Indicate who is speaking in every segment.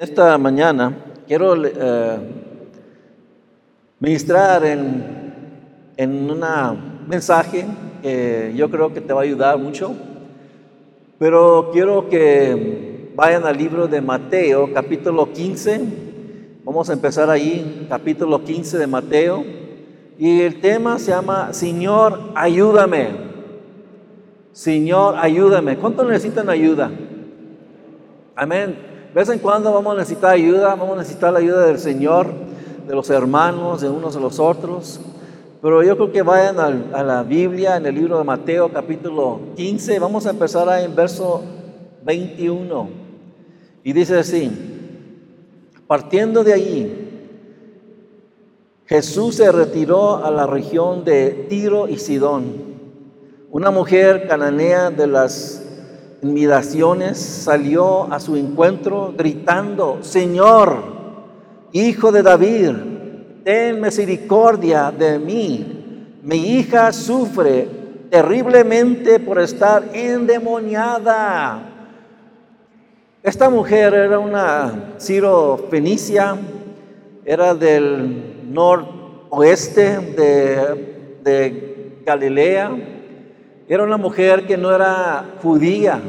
Speaker 1: Esta mañana quiero eh, ministrar en, en un mensaje que yo creo que te va a ayudar mucho, pero quiero que vayan al libro de Mateo, capítulo 15. Vamos a empezar ahí, capítulo 15 de Mateo. Y el tema se llama Señor, ayúdame. Señor, ayúdame. ¿Cuántos necesitan ayuda? Amén. De vez en cuando vamos a necesitar ayuda, vamos a necesitar la ayuda del Señor, de los hermanos, de unos de los otros. Pero yo creo que vayan a, la Biblia, en el libro de Mateo, capítulo 15. Vamos a empezar ahí en verso 21. Y dice así, partiendo de allí, Jesús se retiró a la región de Tiro y Sidón. Una mujer cananea de las inmidaciones, salió a su encuentro gritando, Señor, hijo de David, ten misericordia de mí. Mi hija sufre terriblemente por estar endemoniada. Esta mujer era una Ciro Fenicia, era del noroeste de Galilea era una mujer que no era judía.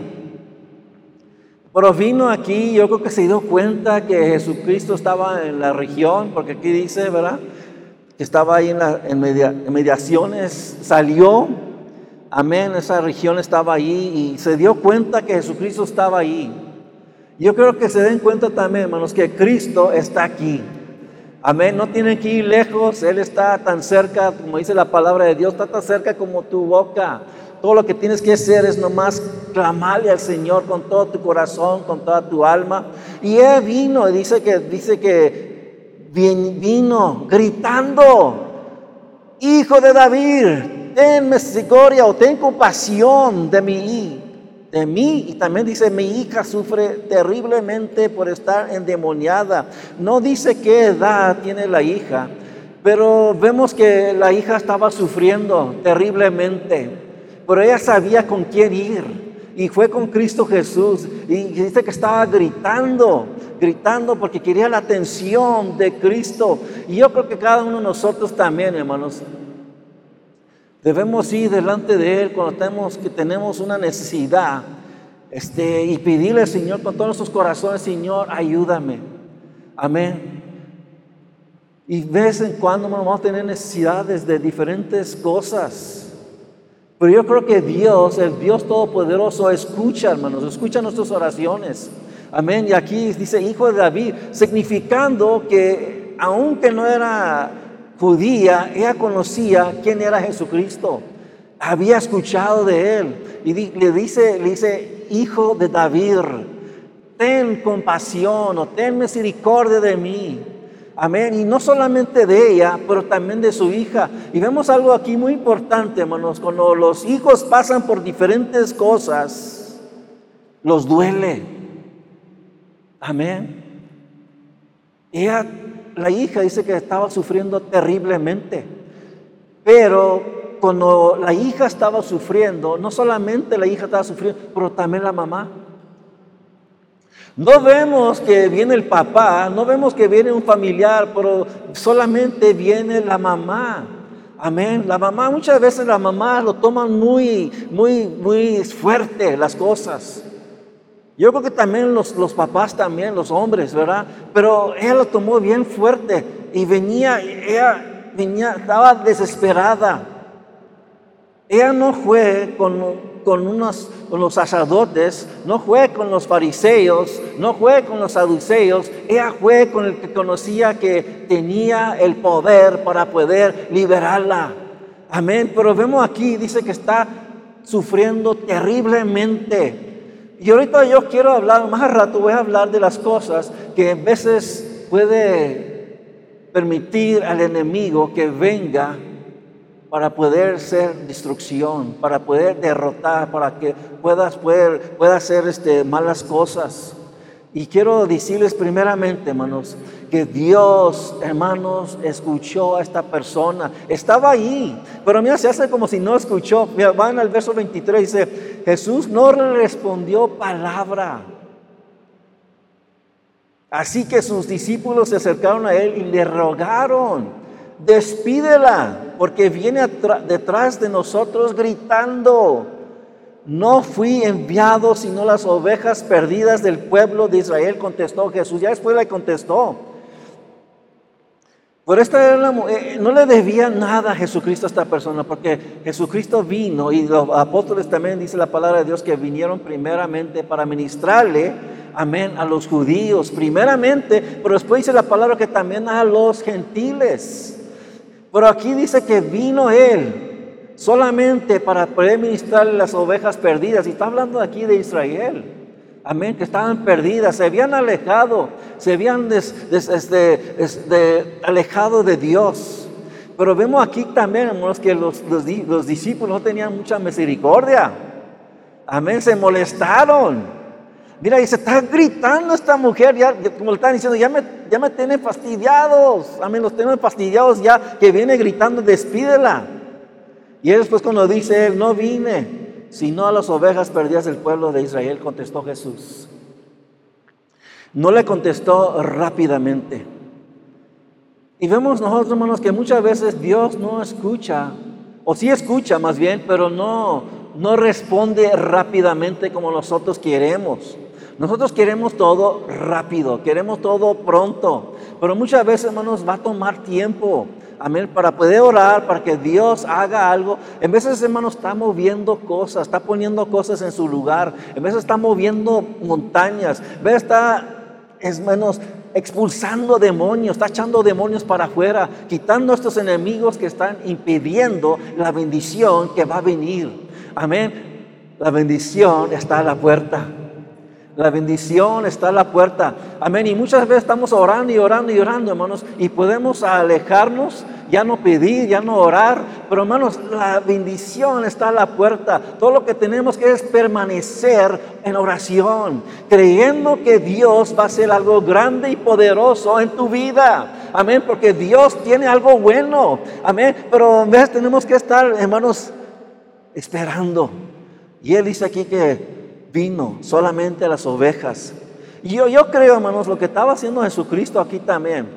Speaker 1: Pero vino aquí, yo creo que se dio cuenta que Jesucristo estaba en la región, porque aquí dice, ¿verdad? Que estaba ahí en, mediaciones, salió, amén, esa región estaba ahí y se dio cuenta que Jesucristo estaba ahí. Yo creo que se den cuenta también, hermanos, que Cristo está aquí. Amén, no tienen que ir lejos, Él está tan cerca, como dice la palabra de Dios, está tan cerca como tu boca. Todo lo que tienes que hacer es nomás clamarle al Señor con todo tu corazón, con toda tu alma. Y Él vino, dice que, dice que vino gritando, Hijo de David, ten misericordia o ten compasión de mí, de mí. Y también dice, mi hija sufre terriblemente por estar endemoniada. No dice qué edad tiene la hija, pero vemos que la hija estaba sufriendo terriblemente pero ella sabía con quién ir. Y fue con Cristo Jesús. Y dice que estaba gritando, gritando porque quería la atención de Cristo. Y yo creo que cada uno de nosotros también, hermanos, debemos ir delante de Él cuando tenemos, que tenemos una necesidad. Este, y pedirle al Señor con todos nuestros corazones, Señor, ayúdame. Amén. Y de vez en cuando vamos a tener necesidades de diferentes cosas. Pero yo creo que Dios, el Dios Todopoderoso, escucha, hermanos, escucha nuestras oraciones. Amén. Y aquí dice hijo de David, significando que aunque no era judía, ella conocía quién era Jesucristo. Había escuchado de él. Y le dice, le dice, hijo de David, ten compasión o ten misericordia de mí. Amén. Y no solamente de ella, pero también de su hija. Y vemos algo aquí muy importante, hermanos. Cuando los hijos pasan por diferentes cosas, los duele. Amén. Ella, la hija dice que estaba sufriendo terriblemente. Pero cuando la hija estaba sufriendo, no solamente la hija estaba sufriendo, pero también la mamá. No vemos que viene el papá, no vemos que viene un familiar, pero solamente viene la mamá. Amén. La mamá, muchas veces la mamá lo toman muy, muy, muy fuerte las cosas. Yo creo que también los, los papás también, los hombres, ¿verdad? Pero ella lo tomó bien fuerte y venía, ella venía, estaba desesperada. Ella no fue con con, unos, con los sacerdotes, no fue con los fariseos, no fue con los saduceos, ella fue con el que conocía que tenía el poder para poder liberarla. Amén. Pero vemos aquí, dice que está sufriendo terriblemente. Y ahorita yo quiero hablar, más al rato voy a hablar de las cosas que a veces puede permitir al enemigo que venga para poder ser destrucción, para poder derrotar, para que puedas poder, hacer este, malas cosas. Y quiero decirles primeramente, hermanos, que Dios, hermanos, escuchó a esta persona. Estaba ahí, pero mira, se hace como si no escuchó. Mira, van al verso 23, dice, Jesús no respondió palabra. Así que sus discípulos se acercaron a él y le rogaron, despídela, porque viene detrás de nosotros gritando. No fui enviado sino las ovejas perdidas del pueblo de Israel, contestó Jesús. Ya después le contestó. Pero esta eh, no le debía nada a Jesucristo a esta persona, porque Jesucristo vino y los apóstoles también dice la palabra de Dios que vinieron primeramente para ministrarle, amén, a los judíos, primeramente, pero después dice la palabra que también a los gentiles. Pero aquí dice que vino Él solamente para poder ministrarle las ovejas perdidas, y está hablando aquí de Israel. Amén, que estaban perdidas, se habían alejado, se habían este, alejado de Dios. Pero vemos aquí también, hermanos, que los, discípulos no tenían mucha misericordia. Amén, se molestaron. Mira, se está gritando esta mujer, ya, como le están diciendo, ya me, ya me tienen fastidiados. Amén, los tienen fastidiados ya, que viene gritando, despídela. Y después cuando dice él, no vine, sino a las ovejas perdidas del pueblo de Israel, contestó Jesús. No le contestó rápidamente. Y vemos nosotros, hermanos, que muchas veces Dios no escucha, o sí escucha más bien, pero no, no responde rápidamente como nosotros queremos. Nosotros queremos todo rápido, queremos todo pronto, pero muchas veces, hermanos, va a tomar tiempo. Amén. Para poder orar, para que Dios haga algo. En veces, hermanos, está moviendo cosas, está poniendo cosas en su lugar. En veces está moviendo montañas. En veces está, es menos, expulsando demonios, está echando demonios para afuera, quitando a estos enemigos que están impidiendo la bendición que va a venir. Amén. La bendición está a la puerta. La bendición está a la puerta. Amén. Y muchas veces estamos orando y orando y orando, hermanos, y podemos alejarnos, ya no pedir, ya no orar. Pero, hermanos, la bendición está a la puerta. Todo lo que tenemos que es permanecer en oración, creyendo que Dios va a hacer algo grande y poderoso en tu vida. Amén. Porque Dios tiene algo bueno. Amén. Pero a veces tenemos que estar, hermanos, esperando. Y Él dice aquí que vino solamente a las ovejas. Y yo, yo creo, hermanos, lo que estaba haciendo Jesucristo aquí también.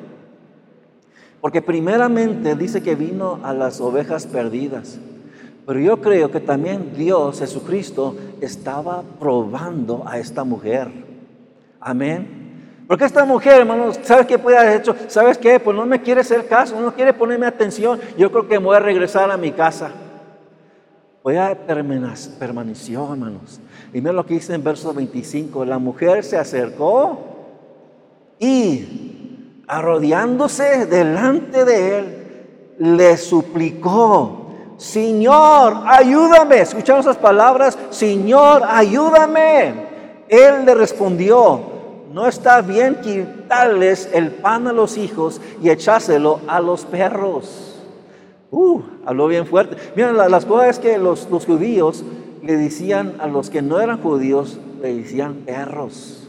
Speaker 1: Porque primeramente dice que vino a las ovejas perdidas. Pero yo creo que también Dios, Jesucristo, estaba probando a esta mujer. Amén. Porque esta mujer, hermanos, ¿sabes qué puede haber hecho? ¿Sabes qué? Pues no me quiere hacer caso, no quiere ponerme atención. Yo creo que me voy a regresar a mi casa. Voy a permaneció, hermanos. Y mira lo que dice en verso 25. La mujer se acercó y, arrodillándose delante de él, le suplicó, Señor, ayúdame. Escuchamos esas palabras, Señor, ayúdame. Él le respondió, no está bien quitarles el pan a los hijos y echárselo a los perros. Uh, habló bien fuerte. Miren, las cosas que los, los judíos le decían a los que no eran judíos, le decían perros.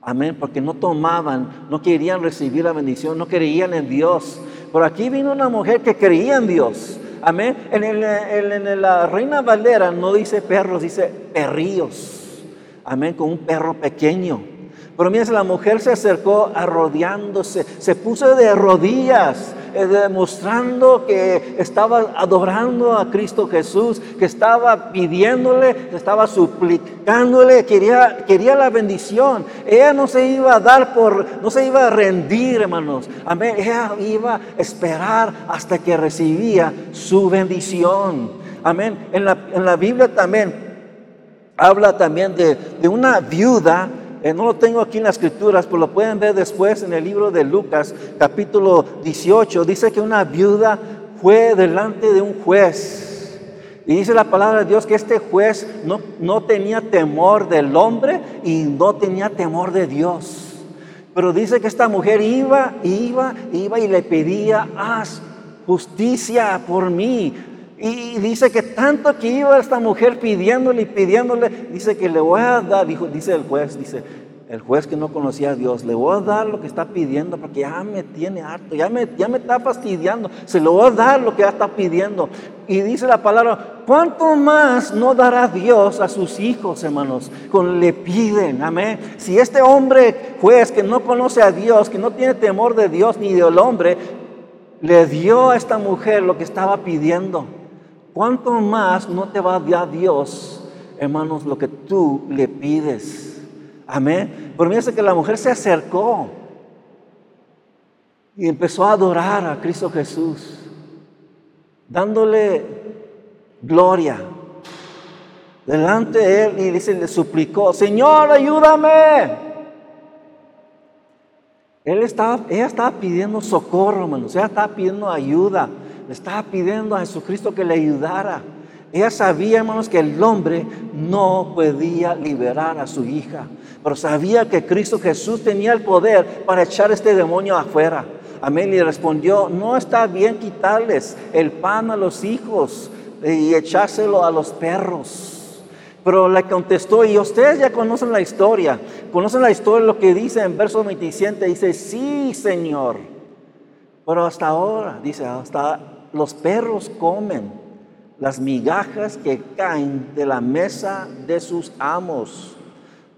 Speaker 1: Amén, porque no tomaban, no querían recibir la bendición, no creían en Dios. Por aquí vino una mujer que creía en Dios. Amén. En, en la Reina Valera no dice perros, dice perrillos. Amén, con un perro pequeño. Pero mientras la mujer se acercó arrodillándose, se puso de rodillas eh, demostrando que estaba adorando a Cristo Jesús, que estaba pidiéndole, estaba suplicándole, quería, quería la bendición. Ella no se iba a dar por, no se iba a rendir, hermanos. Amén. Ella iba a esperar hasta que recibía su bendición. Amén. En la, en la Biblia también habla también de, de una viuda eh, no lo tengo aquí en las escrituras, pero lo pueden ver después en el libro de Lucas, capítulo 18. Dice que una viuda fue delante de un juez. Y dice la palabra de Dios que este juez no, no tenía temor del hombre y no tenía temor de Dios. Pero dice que esta mujer iba, iba, iba y le pedía, haz justicia por mí. Y dice que tanto que iba esta mujer pidiéndole y pidiéndole, dice que le voy a dar, dijo, dice el juez, dice, el juez que no conocía a Dios, le voy a dar lo que está pidiendo porque ya me tiene harto, ya me, ya me está fastidiando, se lo voy a dar lo que ya está pidiendo. Y dice la palabra, ¿cuánto más no dará Dios a sus hijos, hermanos, cuando le piden? Amén. Si este hombre juez que no conoce a Dios, que no tiene temor de Dios ni del hombre, le dio a esta mujer lo que estaba pidiendo, ¿cuánto más no te va a dar Dios, hermanos, lo que tú le pides? Amén. Pero mira que la mujer se acercó y empezó a adorar a Cristo Jesús, dándole gloria delante de él y dice, le suplicó, Señor, ayúdame. Él estaba, ella estaba pidiendo socorro, hermanos. Ella estaba pidiendo ayuda. Le estaba pidiendo a Jesucristo que le ayudara. Ella sabía, hermanos, que el hombre no podía liberar a su hija, pero sabía que Cristo Jesús tenía el poder para echar este demonio afuera. Amén. Y respondió, no está bien quitarles el pan a los hijos y echárselo a los perros. Pero le contestó, y ustedes ya conocen la historia, conocen la historia, lo que dice en verso 27, dice, sí, Señor. Pero hasta ahora, dice, hasta los perros comen las migajas que caen de la mesa de sus amos.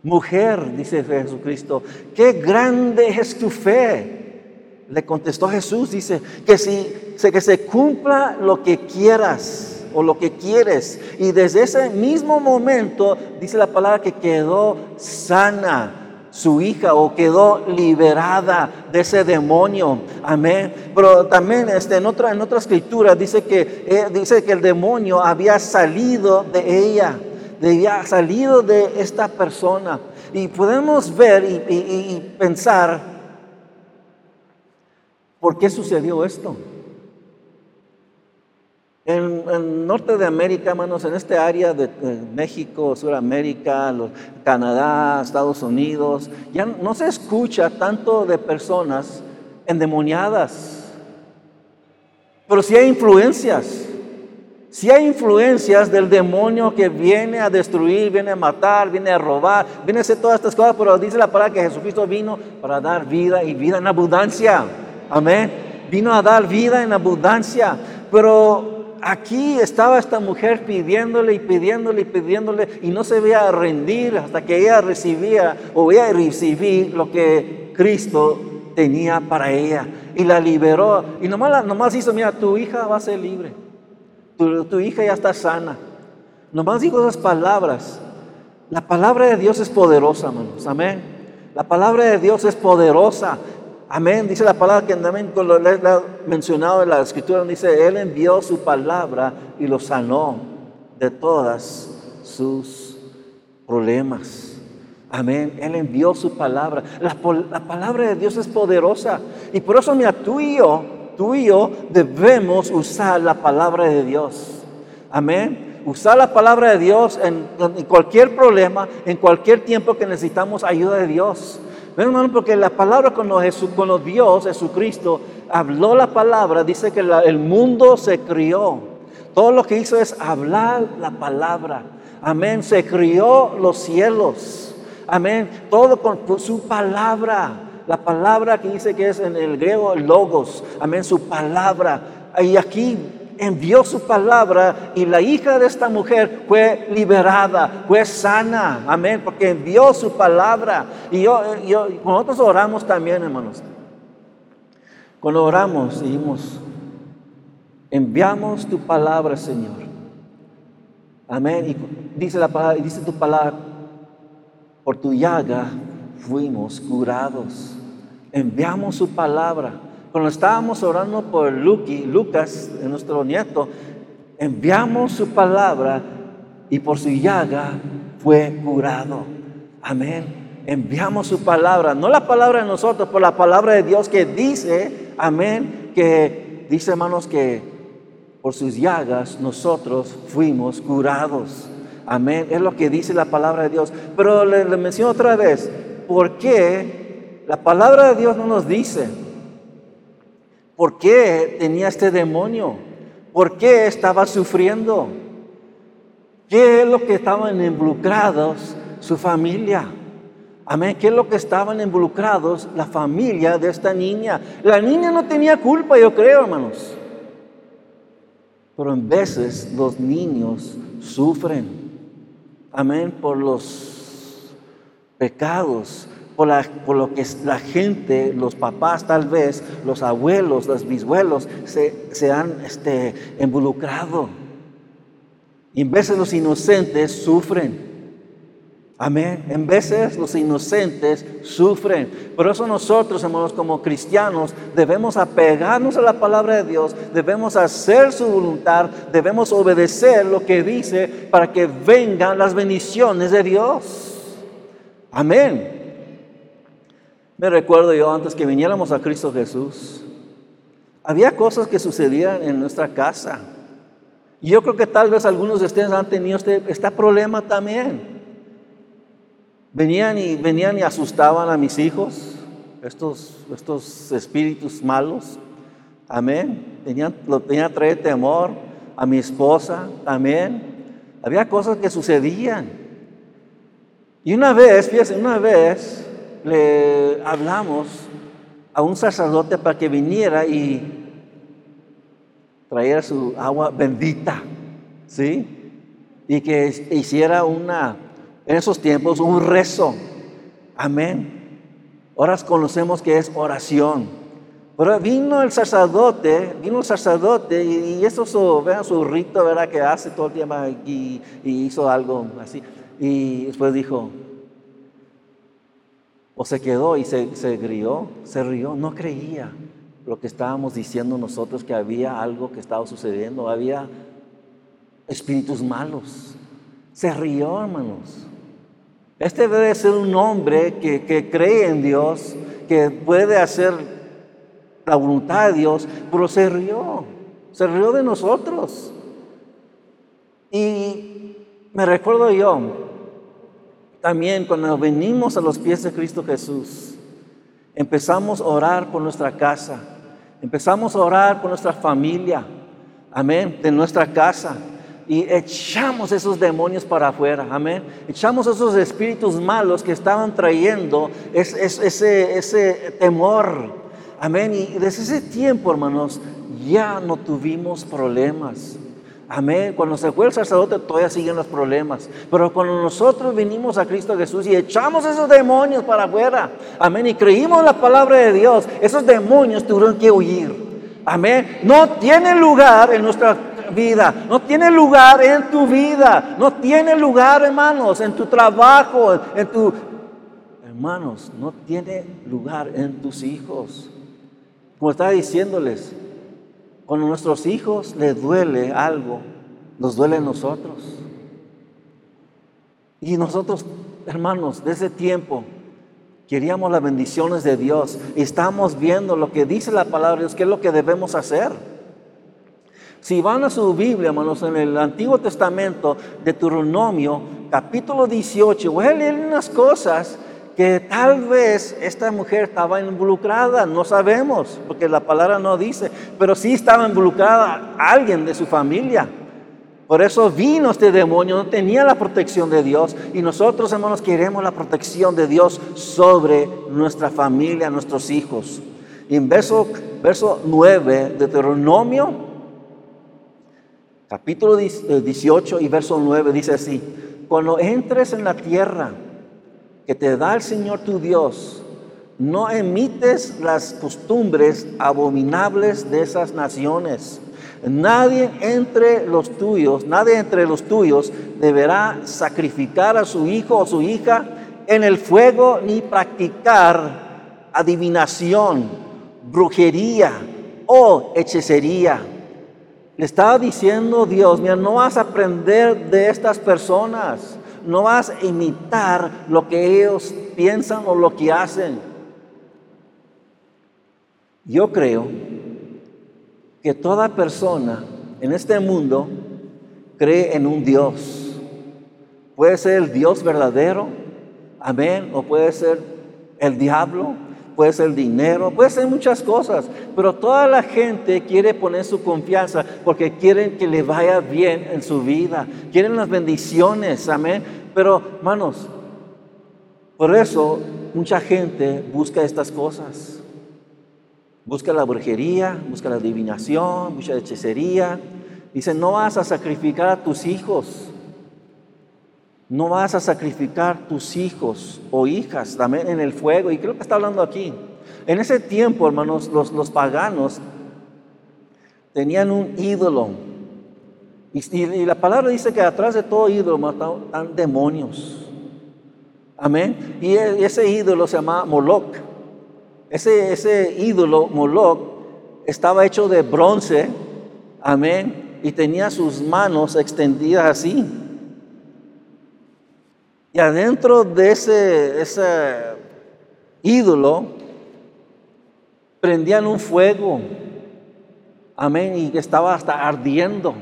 Speaker 1: Mujer, dice Jesucristo, qué grande es tu fe. Le contestó Jesús, dice, que si que se cumpla lo que quieras o lo que quieres. Y desde ese mismo momento, dice la palabra que quedó sana su hija o quedó liberada de ese demonio. Amén. Pero también este, en, otra, en otra escritura dice que, eh, dice que el demonio había salido de ella, había salido de esta persona. Y podemos ver y pensar, ¿por qué sucedió esto? En el norte de América, hermanos, en este área de, México, Sudamérica, Canadá, Estados Unidos, ya no se escucha tanto de personas endemoniadas. Pero sí hay influencias. Si hay influencias del demonio que viene a destruir, viene a matar, viene a robar, viene a hacer todas estas cosas, pero dice la palabra que Jesucristo vino para dar vida y vida en abundancia. Amén. Vino a dar vida en abundancia. Pero aquí estaba esta mujer pidiéndole y pidiéndole y pidiéndole y no se veía rendir hasta que ella recibía o ella recibir lo que Cristo tenía para ella y la liberó. Y nomás, nomás hizo, mira, tu hija va a ser libre, tu, tu hija ya está sana. Nomás dijo esas palabras. La palabra de Dios es poderosa, hermanos. Amén. La palabra de Dios es poderosa. Amén. Dice la palabra que también lo ha mencionado en la escritura, dice, Él envió su palabra y lo sanó de todas sus problemas. Amén. Él envió su palabra. La, palabra de Dios es poderosa. Y por eso, mira, tú y yo, y yo debemos usar la palabra de Dios. Amén. Usar la palabra de Dios en cualquier problema, en cualquier tiempo que necesitamos ayuda de Dios hermano, porque la palabra cuando, Jesús, Dios, Jesucristo, habló la palabra, dice que el mundo se crió. Todo lo que hizo es hablar la palabra. Amén. Se crió los cielos. Amén. Todo con su palabra. La palabra que dice que es en el griego logos. Amén. Su palabra. Y aquí envió su palabra y la hija de esta mujer fue liberada, fue sana, amén, porque envió su palabra. Y yo, yo nosotros oramos también, hermanos. Cuando oramos, dijimos, enviamos tu palabra, Señor. Amén. Y dice la palabra, dice tu palabra, por tu llaga fuimos curados. Enviamos su palabra. Cuando estábamos orando por Luki, Lucas, nuestro nieto, enviamos su palabra y por su llaga fue curado. Amén. Enviamos su palabra, no la palabra de nosotros, por la palabra de Dios que dice, amén, que dice hermanos que por sus llagas nosotros fuimos curados. Amén. Es lo que dice la palabra de Dios. Pero le, le menciono otra vez, ¿por qué la palabra de Dios no nos dice? ¿Por qué tenía este demonio? ¿Por qué estaba sufriendo? ¿Qué es lo que estaban involucrados su familia? Amén. ¿Qué es lo que estaban involucrados? La familia de esta niña. La niña no tenía culpa, yo creo, hermanos. Pero en veces los niños sufren. Amén. Por los pecados, por, lo que la gente, los papás tal vez, los abuelos, los bisbuelos, se, han este, involucrado. Y en veces los inocentes sufren. Amén. En veces los inocentes sufren. Por eso nosotros, hermanos, como cristianos, debemos apegarnos a la palabra de Dios, debemos hacer su voluntad, debemos obedecer lo que dice para que vengan las bendiciones de Dios. Amén. Recuerdo yo antes que viniéramos a Cristo Jesús, había cosas que sucedían en nuestra casa. Y yo creo que tal vez algunos de ustedes han tenido este, este problema también. Venían y, venían y asustaban a mis hijos, estos, estos espíritus malos. Amén. Tenían, lo tenía traer temor a mi esposa también. Había cosas que sucedían. Y una vez, fíjense, una vez le hablamos a un sacerdote para que viniera y trajera su agua bendita, ¿sí? Y que hiciera una, en esos tiempos, un rezo. Amén. Ahora conocemos que es oración. Pero vino el sacerdote, vino el sacerdote y, eso su, vean su rito, ¿verdad? Que hace todo el tiempo y, y hizo algo así. Y después dijo, o se quedó y se, se rió, se rió, no creía lo que estábamos diciendo nosotros, que había algo que estaba sucediendo, había espíritus malos. Se rió, hermanos. Este debe ser un hombre que, que cree en Dios, que puede hacer la voluntad de Dios, pero se rió, se rió de nosotros. Y me recuerdo yo, también cuando venimos a los pies de Cristo Jesús, empezamos a orar por nuestra casa, empezamos a orar por nuestra familia, amén, de nuestra casa. Y echamos esos demonios para afuera, amén. Echamos esos espíritus malos que estaban trayendo ese, temor, amén. Y desde ese tiempo, hermanos, ya no tuvimos problemas. Amén. Cuando se fue el sacerdote todavía siguen los problemas. Pero cuando nosotros vinimos a Cristo Jesús y echamos esos demonios para afuera, amén, y creímos la palabra de Dios, esos demonios tuvieron que huir. Amén. No tiene lugar en nuestra vida, no tiene lugar en tu vida, no tiene lugar, hermanos, en tu trabajo, en tu... Hermanos, no tiene lugar en tus hijos. Como estaba diciéndoles, cuando a nuestros hijos les duele algo, nos duele a nosotros. Y nosotros, hermanos, de ese tiempo, queríamos las bendiciones de Dios y estamos viendo lo que dice la palabra de Dios, qué es lo que debemos hacer. Si van a su Biblia, hermanos, en el Antiguo Testamento, de Deuteronomio, capítulo 18, voy a leer unas cosas que tal vez esta mujer estaba involucrada, no sabemos, porque la palabra no dice, pero sí estaba involucrada alguien de su familia. Por eso vino este demonio, no tenía la protección de Dios. Y nosotros, hermanos, queremos la protección de Dios sobre nuestra familia, nuestros hijos. Y en verso, verso 9 de Deuteronomio, capítulo 18 y verso 9 dice así, cuando entres en la tierra, que te da el Señor tu Dios, no emites las costumbres abominables de esas naciones. Nadie entre los tuyos, nadie entre los tuyos deberá sacrificar a su hijo o su hija en el fuego ni practicar adivinación, brujería o hechicería. Le estaba diciendo Dios, mira, no vas a aprender de estas personas no vas a imitar lo que ellos piensan o lo que hacen. Yo creo que toda persona en este mundo cree en un Dios. Puede ser el Dios verdadero, amén, o puede ser el diablo, puede ser dinero, puede ser muchas cosas, pero toda la gente quiere poner su confianza porque quieren que le vaya bien en su vida, quieren las bendiciones, amén. Pero, hermanos, Por eso mucha gente busca estas cosas. Busca la brujería, busca la adivinación, la hechicería. Dice, no vas a sacrificar a tus hijos. No vas a sacrificar tus hijos o hijas también en el fuego. Y creo que está hablando aquí. En ese tiempo, hermanos, los, los paganos tenían un ídolo. Y, la palabra dice que atrás de todo ídolo están demonios. Amén. Y e, ese ídolo se llama Moloch. Ese, ese ídolo, Moloch, estaba hecho de bronce. Amén. Y tenía sus manos extendidas así. Y adentro de ese, ese ídolo prendían un fuego. Amén. Y estaba hasta ardiendo.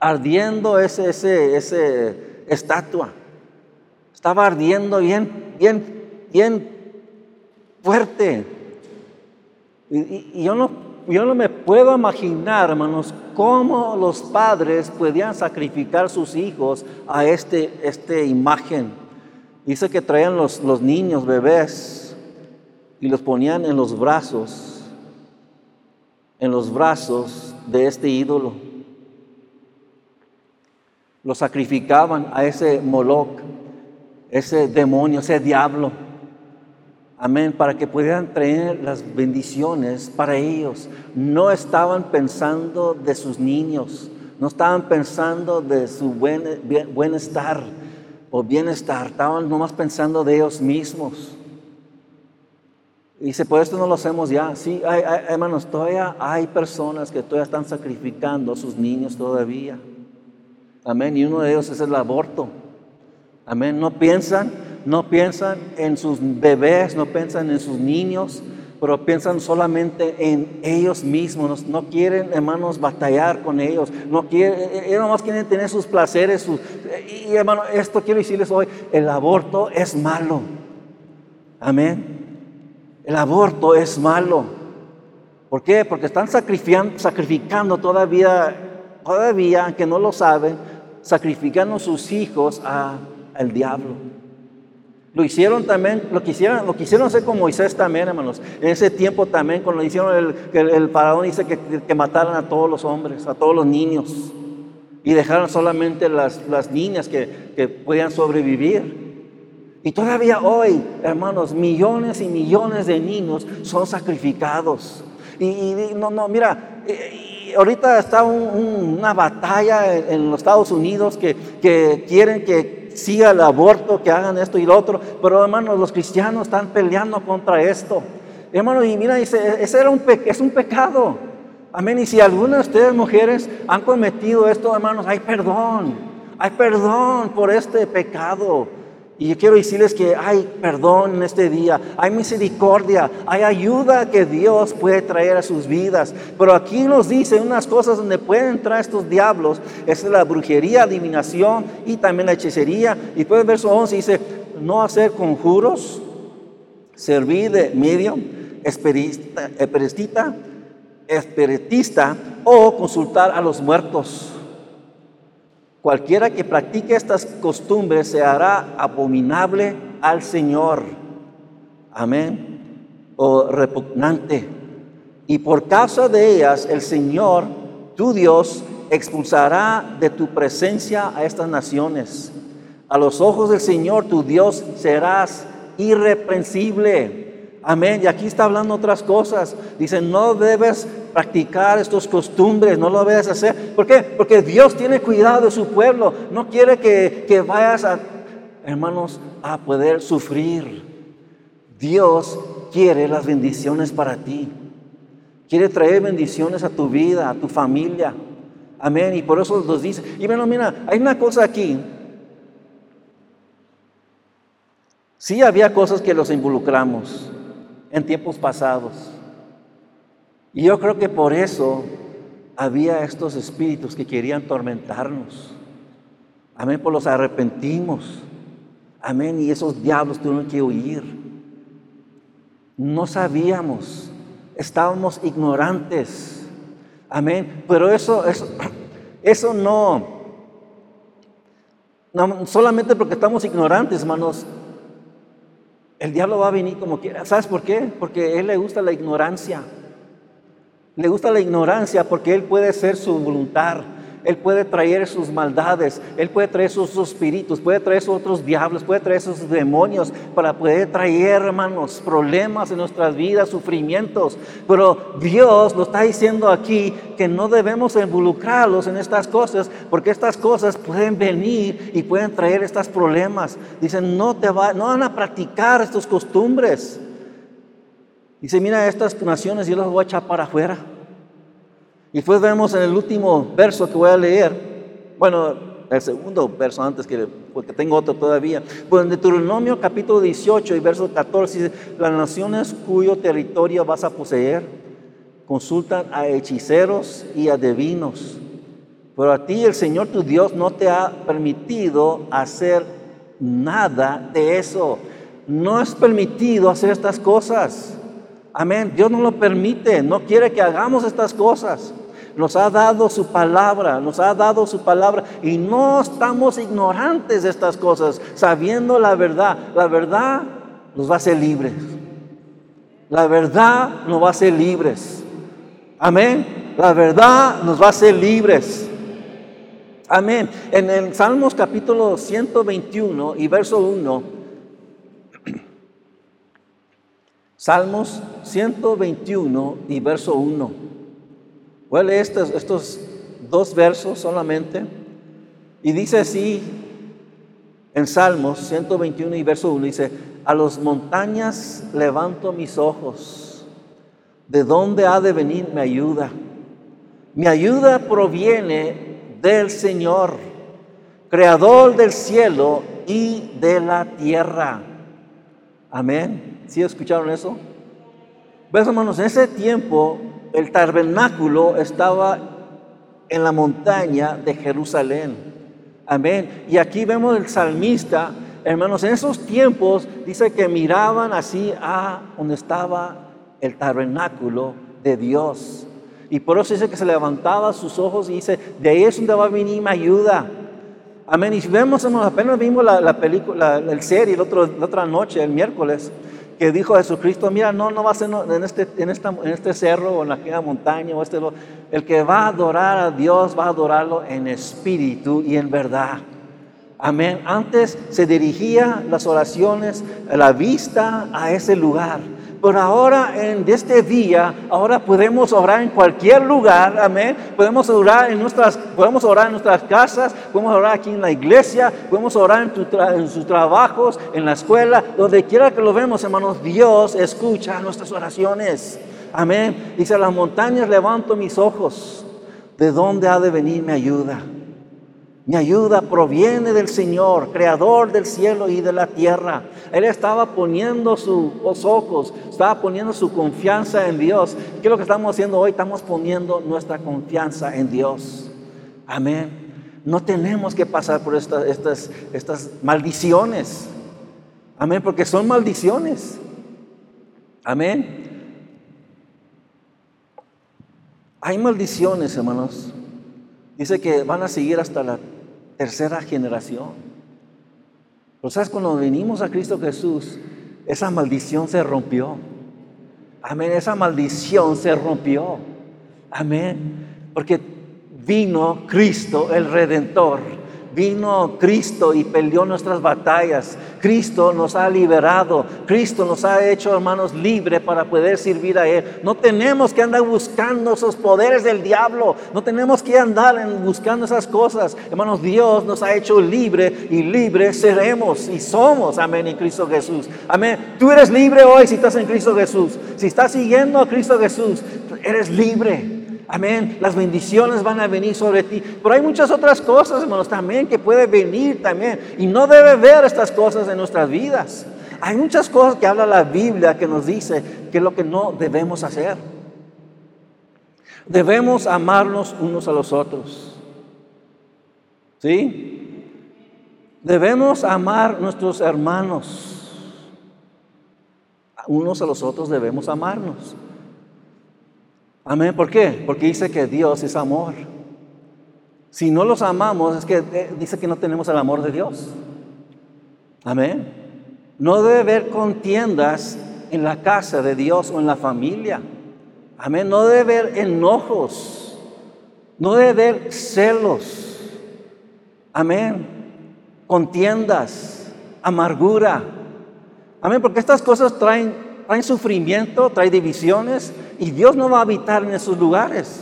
Speaker 1: Ardiendo ese, ese, ese estatua. Estaba ardiendo bien, bien, bien fuerte. Y, yo, no, yo no me puedo imaginar, hermanos, cómo los padres podían sacrificar sus hijos a este, imagen. Dice que traían los, los niños, bebés, y los ponían en los brazos, en los brazos de este ídolo. Los sacrificaban a ese Moloch, ese demonio, ese diablo. Amén, para que pudieran traer las bendiciones para ellos. No estaban pensando de sus niños, no estaban pensando de su buen, bienestar o bienestar, estaban nomás pensando de ellos mismos. Y dice, por esto no lo hacemos ya. Sí, hay, hermanos, todavía hay personas que todavía están sacrificando a sus niños todavía. Amén. Y uno de ellos es el aborto. Amén. No piensan, no piensan en sus bebés, no piensan en sus niños, pero piensan solamente en ellos mismos. No, quieren, hermanos, batallar con ellos. No quieren, eh, eh, ellos nomás quieren tener sus placeres. y hermano, esto quiero decirles hoy, el aborto es malo. Amén. El aborto es malo. ¿Por qué? Porque están sacrificando, sacrificando todavía, todavía, aunque no lo saben, sacrificando sus hijos al diablo. Lo hicieron también, lo quisieron, lo quisieron hacer con Moisés también, hermanos. En ese tiempo también, cuando hicieron el, el, faraón dice que, que, mataran a todos los hombres, a todos los niños. Y dejaron solamente las, las niñas que, que podían sobrevivir. Y todavía hoy, hermanos, millones y millones de niños son sacrificados. Y, no, no, mira, ahorita está una batalla en, en, los Estados Unidos que, que quieren que siga el aborto, que hagan esto y lo otro. Pero hermanos, los cristianos están peleando contra esto. Hermano, y mira, dice, ese era un es un pecado. Amén. Y si algunas de ustedes mujeres han cometido esto, hermanos, hay perdón. Hay perdón por este pecado. Y yo quiero decirles que hay perdón en este día, hay misericordia, hay ayuda que Dios puede traer a sus vidas. Pero aquí nos dice unas cosas donde pueden entrar estos diablos. Es la brujería, adivinación y también la hechicería. Y después el verso 11 dice, no hacer conjuros, servir de medio, espiritista, espiritista o consultar a los muertos. Cualquiera que practique estas costumbres se hará abominable al Señor. Amén. O repugnante. Y por causa de ellas el Señor, tu Dios, expulsará de tu presencia a estas naciones. A los ojos del Señor, tu Dios, serás irreprensible. Amén. Y aquí está hablando otras cosas. Dice, no debes practicar estos costumbres, no lo debes hacer. ¿Por qué? Porque Dios tiene cuidado de su pueblo. No quiere que, que vayas a, hermanos, a poder sufrir. Dios quiere las bendiciones para ti. Quiere traer bendiciones a tu vida, a tu familia. Amén. Y por eso nos dice. Y bueno, mira, hay una cosa aquí. Sí había cosas que los involucramos en tiempos pasados. Y yo creo que por eso había estos espíritus que querían tormentarnos. Amén, por los arrepentimos. Amén, y esos diablos tuvieron que huir. No sabíamos, estábamos ignorantes. Amén, pero eso, eso, eso no, no, solamente porque estamos ignorantes, hermanos, El diablo va a venir como quiera. ¿Sabes por qué? Porque a él le gusta la ignorancia. Le gusta la ignorancia porque él puede ser su voluntad. Él puede traer sus maldades, Él puede traer sus espíritus, puede traer sus otros diablos, puede traer sus demonios para poder traer, hermanos, problemas en nuestras vidas, sufrimientos. Pero Dios nos está diciendo aquí que no debemos involucrarlos en estas cosas porque estas cosas pueden venir y pueden traer estos problemas. Dicen, no, te va, no van a practicar estas costumbres. Dice, mira, estas naciones yo las voy a echar para afuera. Y después vemos en el último verso que voy a leer, bueno, el segundo verso antes que, porque tengo otro todavía, pues en Deuteronomio capítulo 18 y verso 14 dice, las naciones cuyo territorio vas a poseer consultan a hechiceros y a divinos, pero a ti el Señor tu Dios no te ha permitido hacer nada de eso. No es permitido hacer estas cosas. Amén. Dios no lo permite, no quiere que hagamos estas cosas nos ha dado su palabra, nos ha dado su palabra y no estamos ignorantes de estas cosas, sabiendo la verdad. La verdad nos va a hacer libres. La verdad nos va a hacer libres. Amén. La verdad nos va a hacer libres. Amén. En el Salmos capítulo 121 y verso 1. Salmos 121 y verso 1. Voy estos, estos dos versos solamente. Y dice así en Salmos 121 y verso 1, dice, a las montañas levanto mis ojos. ¿De dónde ha de venir mi ayuda? Mi ayuda proviene del Señor, creador del cielo y de la tierra. Amén. ¿Sí escucharon eso? ¿Ves, hermanos? En ese tiempo el tabernáculo estaba en la montaña de Jerusalén. Amén. Y aquí vemos el salmista, hermanos, en esos tiempos dice que miraban así a donde estaba el tabernáculo de Dios. Y por eso dice que se levantaba sus ojos y dice, de ahí es donde va a venir mi ayuda. Amén. Y vemos, hermanos, apenas vimos la, película, el serie la otra noche, el miércoles que dijo Jesucristo, mira, no, no va a ser en este, en, en este cerro o en aquella montaña o este, el que va a adorar a Dios va a adorarlo en espíritu y en verdad. Amén. Antes se dirigía las oraciones, la vista a ese lugar. Pero ahora en este día, ahora podemos orar en cualquier lugar, amén. Podemos orar en nuestras, podemos orar en nuestras casas, podemos orar aquí en la iglesia, podemos orar en, en sus trabajos, en la escuela, donde quiera que lo vemos, hermanos. Dios escucha nuestras oraciones, amén. Dice, a las montañas levanto mis ojos. ¿De dónde ha de venir mi ayuda? Mi ayuda proviene del Señor, creador del cielo y de la tierra. Él estaba poniendo sus ojos, estaba poniendo su confianza en Dios. ¿Qué es lo que estamos haciendo hoy? Estamos poniendo nuestra confianza en Dios. Amén. No tenemos que pasar por estas, estas, estas maldiciones. Amén, porque son maldiciones. Amén. Hay maldiciones, hermanos. Dice que van a seguir hasta la tercera generación. Sabes, cuando venimos a Cristo Jesús, esa maldición se rompió. Amén, esa maldición se rompió. Amén. Porque vino Cristo, el Redentor Vino Cristo y peleó nuestras batallas. Cristo nos ha liberado. Cristo nos ha hecho, hermanos, libres para poder servir a Él. No tenemos que andar buscando esos poderes del diablo. No tenemos que andar buscando esas cosas. Hermanos, Dios nos ha hecho libre y libres seremos y somos. Amén. En Cristo Jesús. Amén. Tú eres libre hoy si estás en Cristo Jesús. Si estás siguiendo a Cristo Jesús, eres libre. Amén. Las bendiciones van a venir sobre ti. Pero hay muchas otras cosas, hermanos, también que puede venir también. Y no debe ver estas cosas en nuestras vidas. Hay muchas cosas que habla la Biblia que nos dice que es lo que no debemos hacer. Debemos amarnos unos a los otros. ¿Sí? Debemos amar nuestros hermanos. Unos a los otros debemos amarnos. Amén. ¿Por qué? Porque dice que Dios es amor. Si no los amamos, es que eh, dice que no tenemos el amor de Dios. Amén. No debe haber contiendas en la casa de Dios o en la familia. Amén. No debe haber enojos. No debe haber celos. Amén. Contiendas, amargura. Amén. Porque estas cosas traen, traen sufrimiento, traen divisiones. Y Dios no va a habitar en esos lugares.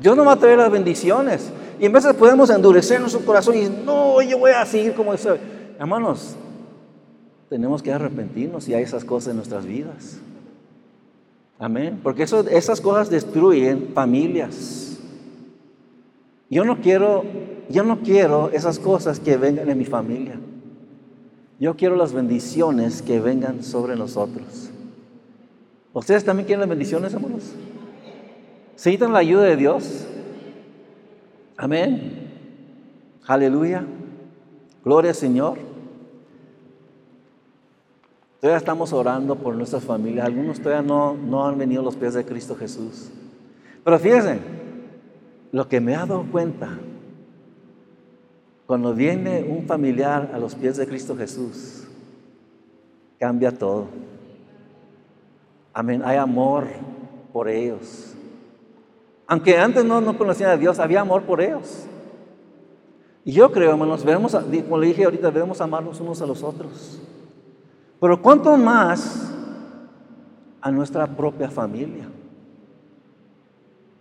Speaker 1: Dios no va a traer las bendiciones. Y en veces podemos endurecer nuestro corazón y no, yo voy a seguir como eso. Hermanos, tenemos que arrepentirnos si hay esas cosas en nuestras vidas. Amén. Porque eso, esas cosas destruyen familias. Yo no quiero, yo no quiero esas cosas que vengan en mi familia. Yo quiero las bendiciones que vengan sobre nosotros. ¿Ustedes también quieren las bendiciones, hermanos? ¿Necesitan la ayuda de Dios? Amén. Aleluya. Gloria al Señor. Todavía estamos orando por nuestras familias. Algunos todavía no, no han venido a los pies de Cristo Jesús. Pero fíjense, lo que me ha dado cuenta, cuando viene un familiar a los pies de Cristo Jesús, cambia todo. Amén. Hay amor por ellos. Aunque antes no, no conocían a Dios, había amor por ellos. Y yo creo, hermanos, como le dije ahorita, debemos amarnos unos a los otros. Pero cuánto más a nuestra propia familia.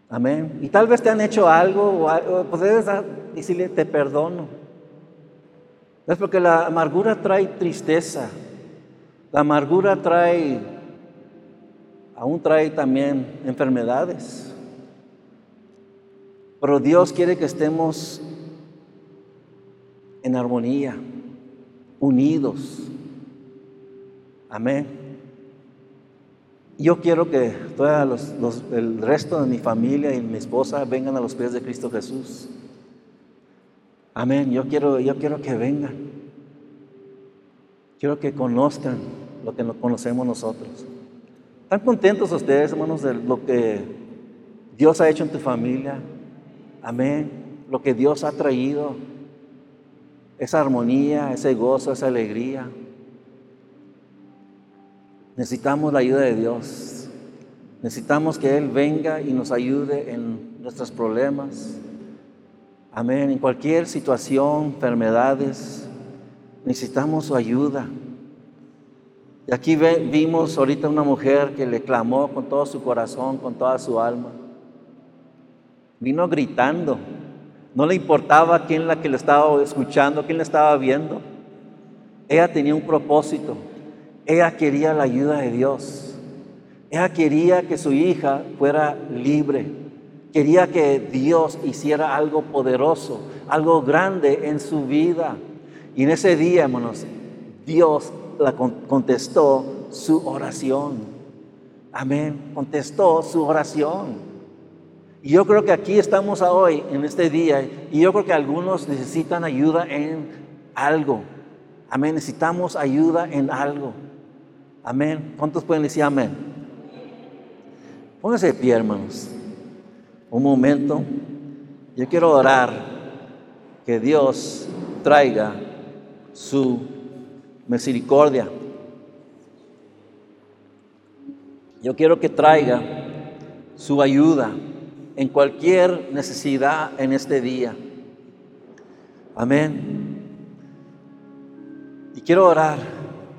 Speaker 1: Amén. Y tal vez te han hecho algo, o puedes decirle, te perdono. Es porque la amargura trae tristeza. La amargura trae, aún trae también enfermedades. Pero Dios quiere que estemos en armonía, unidos. Amén. Yo quiero que todos el resto de mi familia y mi esposa vengan a los pies de Cristo Jesús. Amén. Yo quiero, yo quiero que vengan. Quiero que conozcan lo que conocemos nosotros. ¿Están contentos ustedes, hermanos, de lo que Dios ha hecho en tu familia? Amén. Lo que Dios ha traído. Esa armonía, ese gozo, esa alegría. Necesitamos la ayuda de Dios. Necesitamos que Él venga y nos ayude en nuestros problemas. Amén. En cualquier situación, enfermedades, necesitamos su ayuda. Y aquí vimos ahorita una mujer que le clamó con todo su corazón, con toda su alma. Vino gritando. No le importaba quién la que le estaba escuchando, quién le estaba viendo. Ella tenía un propósito. Ella quería la ayuda de Dios. Ella quería que su hija fuera libre. Quería que Dios hiciera algo poderoso, algo grande en su vida. Y en ese día, hermanos, Dios contestó su oración. Amén. Contestó su oración. Y yo creo que aquí estamos hoy, en este día, y yo creo que algunos necesitan ayuda en algo. Amén. Necesitamos ayuda en algo. Amén. ¿Cuántos pueden decir amén? Pónganse de pie, hermanos. Un momento. Yo quiero orar que Dios traiga su misericordia. Yo quiero que traiga su ayuda en cualquier necesidad en este día. Amén. Y quiero orar.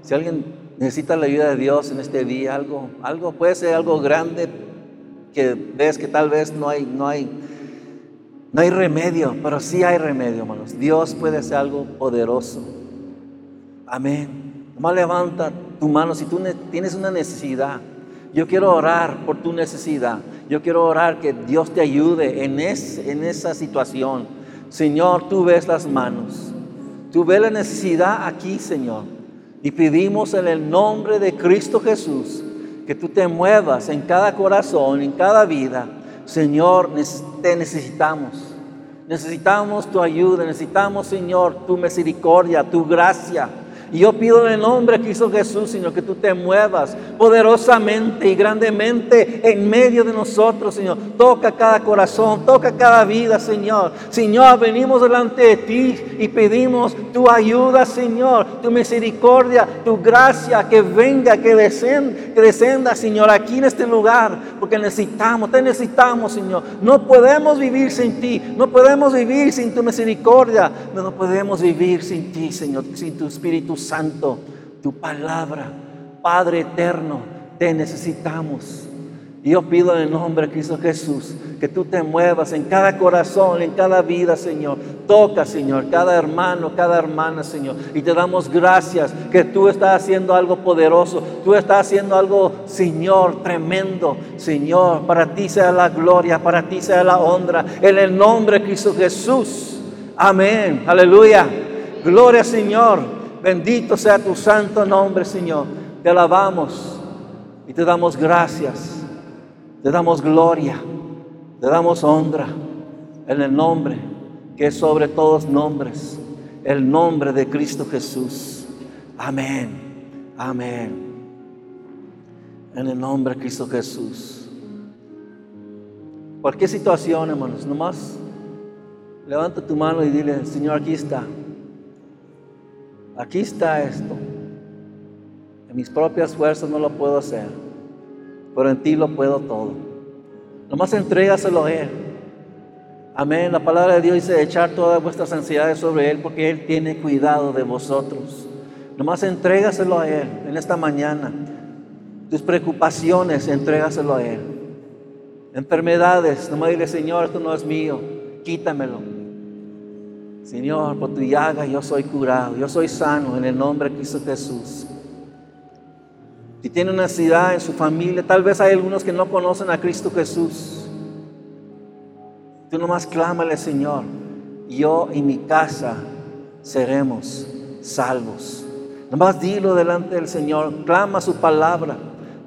Speaker 1: Si alguien necesitas la ayuda de Dios en este día, algo, algo puede ser algo grande que ves que tal vez no hay, no hay, no hay remedio, pero sí hay remedio, hermanos. Dios puede hacer algo poderoso. Amén. Nomás levanta tu mano si tú tienes una necesidad. Yo quiero orar por tu necesidad. Yo quiero orar que Dios te ayude en, en esa situación. Señor, tú ves las manos. Tú ves la necesidad aquí, Señor. Y pedimos en el nombre de Cristo Jesús que tú te muevas en cada corazón, en cada vida. Señor, te necesitamos. Necesitamos tu ayuda, necesitamos, Señor, tu misericordia, tu gracia. Y yo pido en el nombre de Cristo Jesús, Señor, que tú te muevas poderosamente y grandemente en medio de nosotros, Señor. Toca cada corazón, toca cada vida, Señor. Señor, venimos delante de ti y pedimos tu ayuda, Señor, tu misericordia, tu gracia, que venga, que descienda, que descienda, Señor, aquí en este lugar, porque necesitamos, te necesitamos, Señor. No podemos vivir sin ti, no podemos vivir sin tu misericordia, no podemos vivir sin ti, Señor, sin tu Espíritu Santo, tu palabra. Padre eterno, te necesitamos. Yo pido en el nombre de Cristo Jesús que tú te muevas en cada corazón, en cada vida, Señor. Toca, Señor, cada hermano, cada hermana, Señor. Y te damos gracias que tú estás haciendo algo poderoso. Tú estás haciendo algo, Señor, tremendo. Señor, para ti sea la gloria, para ti sea la honra. En el nombre de Cristo Jesús. Amén. Aleluya. Gloria, Señor. Bendito sea tu santo nombre, Señor. Te alabamos y te damos gracias. Te damos gloria, te damos honra en el nombre que es sobre todos nombres, el nombre de Cristo Jesús. Amén, amén. En el nombre de Cristo Jesús. Cualquier situación, hermanos, nomás levanta tu mano y dile, Señor, aquí está. Aquí está esto. En mis propias fuerzas no lo puedo hacer pero en ti lo puedo todo. Nomás entrégaselo a Él. Amén. La palabra de Dios dice echar todas vuestras ansiedades sobre Él porque Él tiene cuidado de vosotros. Nomás entrégaselo a Él en esta mañana. Tus preocupaciones, entrégaselo a Él. Enfermedades, nomás dile, Señor, esto no es mío, quítamelo. Señor, por tu llaga yo soy curado, yo soy sano en el nombre de Cristo Jesús. Si tiene una ciudad en su familia, tal vez hay algunos que no conocen a Cristo Jesús. Tú nomás clámale, Señor, yo y mi casa seremos salvos. Nomás dilo delante del Señor, clama su palabra.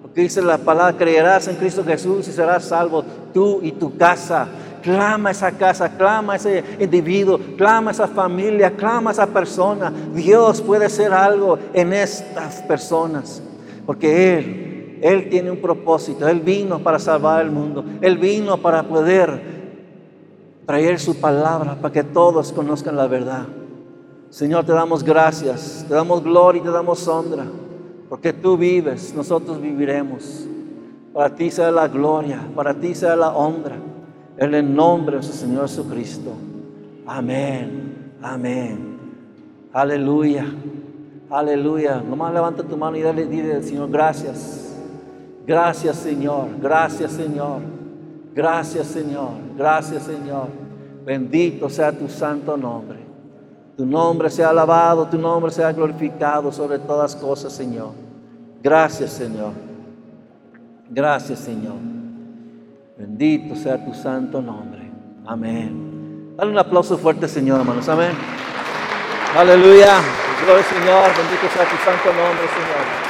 Speaker 1: Porque dice la palabra, creerás en Cristo Jesús y serás salvo tú y tu casa. Clama esa casa, clama ese individuo, clama esa familia, clama esa persona. Dios puede hacer algo en estas personas. Porque Él, Él tiene un propósito. Él vino para salvar el mundo. Él vino para poder traer su palabra para que todos conozcan la verdad. Señor, te damos gracias, te damos gloria y te damos honra. Porque tú vives, nosotros viviremos. Para ti sea la gloria, para ti sea la honra. En el nombre de su Señor Jesucristo. Amén. Amén. Aleluya. Aleluya. Nomás levanta tu mano y dale, dile al Señor, gracias. Gracias Señor, gracias Señor. Gracias Señor, gracias Señor. Bendito sea tu santo nombre. Tu nombre sea alabado, tu nombre sea glorificado sobre todas cosas, Señor. Gracias Señor. Gracias Señor. Bendito sea tu santo nombre. Amén. Dale un aplauso fuerte, Señor, hermanos. Amén. Aleluya. Gloria al Señor, bendito sea tu santo nombre, Señor.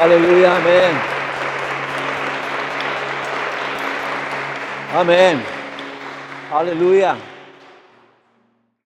Speaker 1: Aleluya, amén. Amén. Aleluya.